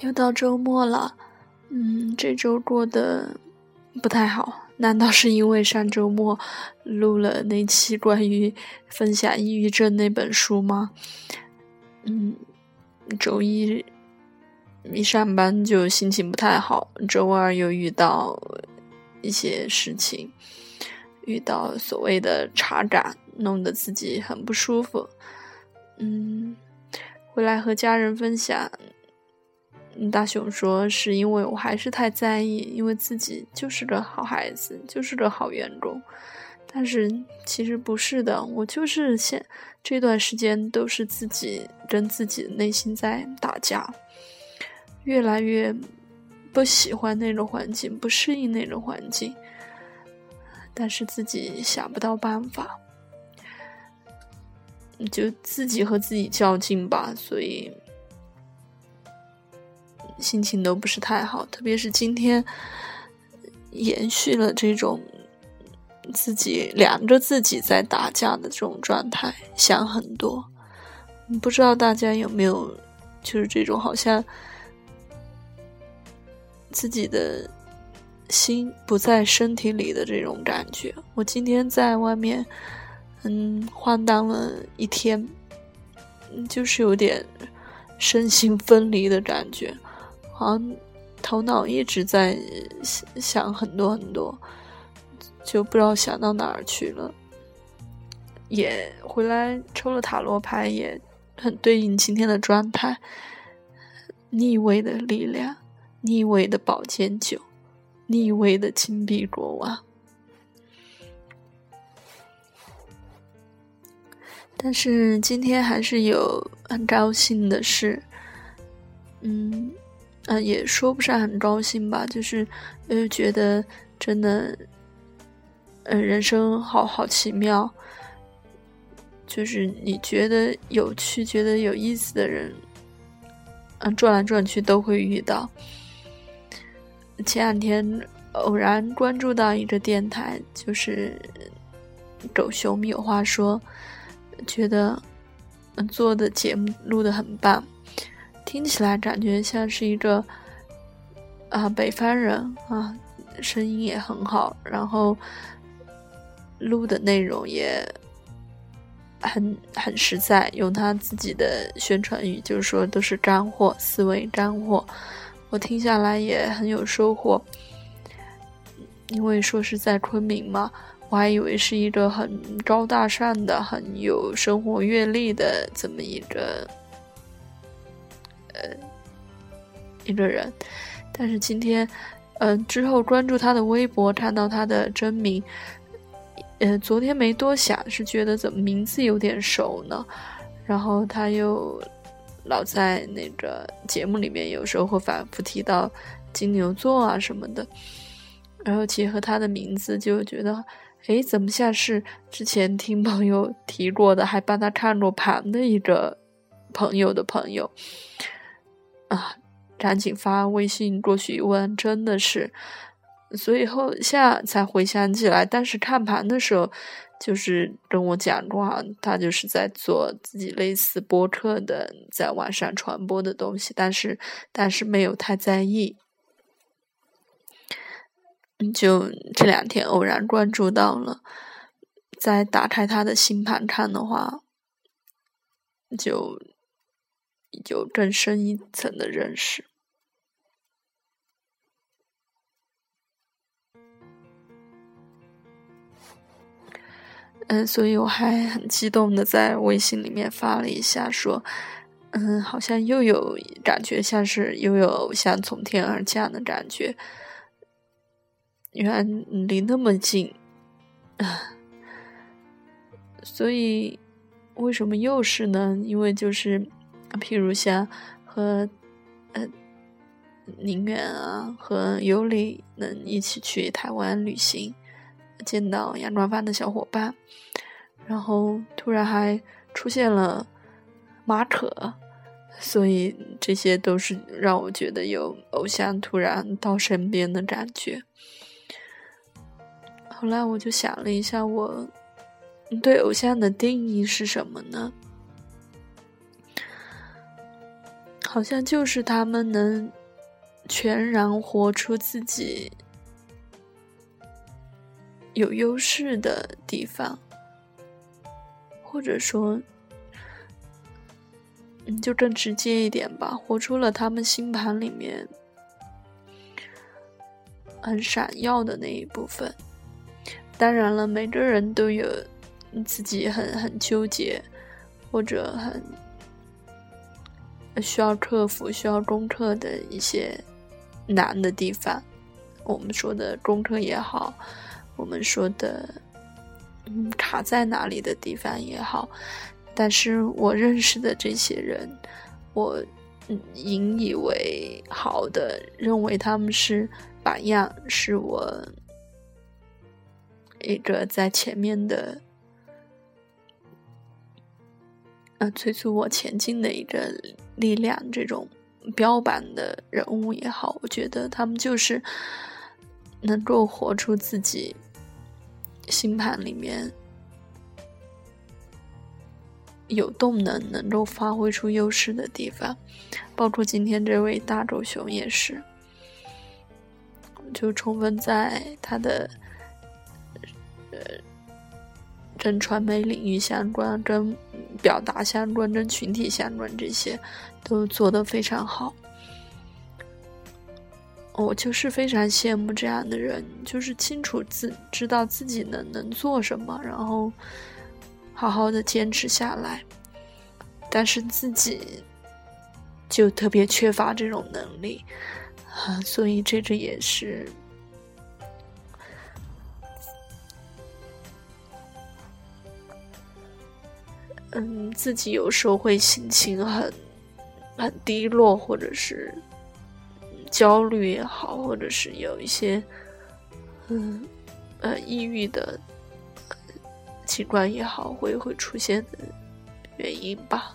又到周末了，嗯，这周过得不太好。难道是因为上周末录了那期关于分享抑郁症那本书吗？嗯，周一一上班就心情不太好，周二又遇到一些事情，遇到所谓的查岗，弄得自己很不舒服。嗯，回来和家人分享。大熊说：“是因为我还是太在意，因为自己就是个好孩子，就是个好员工。但是其实不是的，我就是现这段时间都是自己跟自己内心在打架，越来越不喜欢那种环境，不适应那种环境。但是自己想不到办法，就自己和自己较劲吧。所以。”心情都不是太好，特别是今天，延续了这种自己两个自己在打架的这种状态，想很多。不知道大家有没有，就是这种好像自己的心不在身体里的这种感觉。我今天在外面，嗯，晃荡了一天，就是有点身心分离的感觉。好像头脑一直在想很多很多，就不知道想到哪儿去了。也回来抽了塔罗牌，也很对应今天的状态。逆位的力量，逆位的宝剑九，逆位的金币国王。但是今天还是有很高兴的事，嗯。嗯，也说不上很高兴吧，就是，又，觉得真的，呃，人生好好奇妙，就是你觉得有趣、觉得有意思的人，嗯，转来转去都会遇到。前两天偶然关注到一个电台，就是狗熊有话说，觉得做的节目录的很棒。听起来感觉像是一个啊北方人啊，声音也很好，然后录的内容也很很实在，用他自己的宣传语就是说都是干货，思维干货，我听下来也很有收获。因为说是在昆明嘛，我还以为是一个很高大上的、很有生活阅历的这么一个。一个人，但是今天，嗯，之后关注他的微博，看到他的真名，呃，昨天没多想，是觉得怎么名字有点熟呢？然后他又老在那个节目里面，有时候会反复提到金牛座啊什么的，然后结合他的名字，就觉得，哎，怎么像是之前听朋友提过的，还帮他看过盘的一个朋友的朋友。啊，赶紧发微信过去问，真的是，所以后下才回想起来，当时看盘的时候，就是跟我讲过啊，他就是在做自己类似播客的，在网上传播的东西，但是但是没有太在意，就这两天偶然关注到了，再打开他的星盘看的话，就。有更深一层的认识，嗯，所以我还很激动的在微信里面发了一下，说，嗯，好像又有感觉，像是又有像从天而降的感觉，原来离那么近，啊，所以为什么又是呢？因为就是。譬如像和呃宁远啊和尤里能一起去台湾旅行，见到阳光班的小伙伴，然后突然还出现了马可，所以这些都是让我觉得有偶像突然到身边的感觉。后来我就想了一下，我对偶像的定义是什么呢？好像就是他们能全然活出自己有优势的地方，或者说，嗯，就更直接一点吧，活出了他们星盘里面很闪耀的那一部分。当然了，每个人都有自己很很纠结或者很。需要克服、需要攻克的一些难的地方，我们说的攻克也好，我们说的嗯卡在哪里的地方也好，但是我认识的这些人，我引以为好的，认为他们是榜样，是我一个在前面的。呃，催促我前进的一个力量，这种标榜的人物也好，我觉得他们就是能够活出自己星盘里面有动能、能够发挥出优势的地方，包括今天这位大狗熊也是，就充分在他的呃。跟传媒领域相关、跟表达相关、跟群体相关，这些都做得非常好。我就是非常羡慕这样的人，就是清楚自知道自己能能做什么，然后好好的坚持下来。但是自己就特别缺乏这种能力啊，所以这个也是。嗯，自己有时候会心情很很低落，或者是焦虑也好，或者是有一些嗯呃抑郁的情况也好，会会出现的原因吧。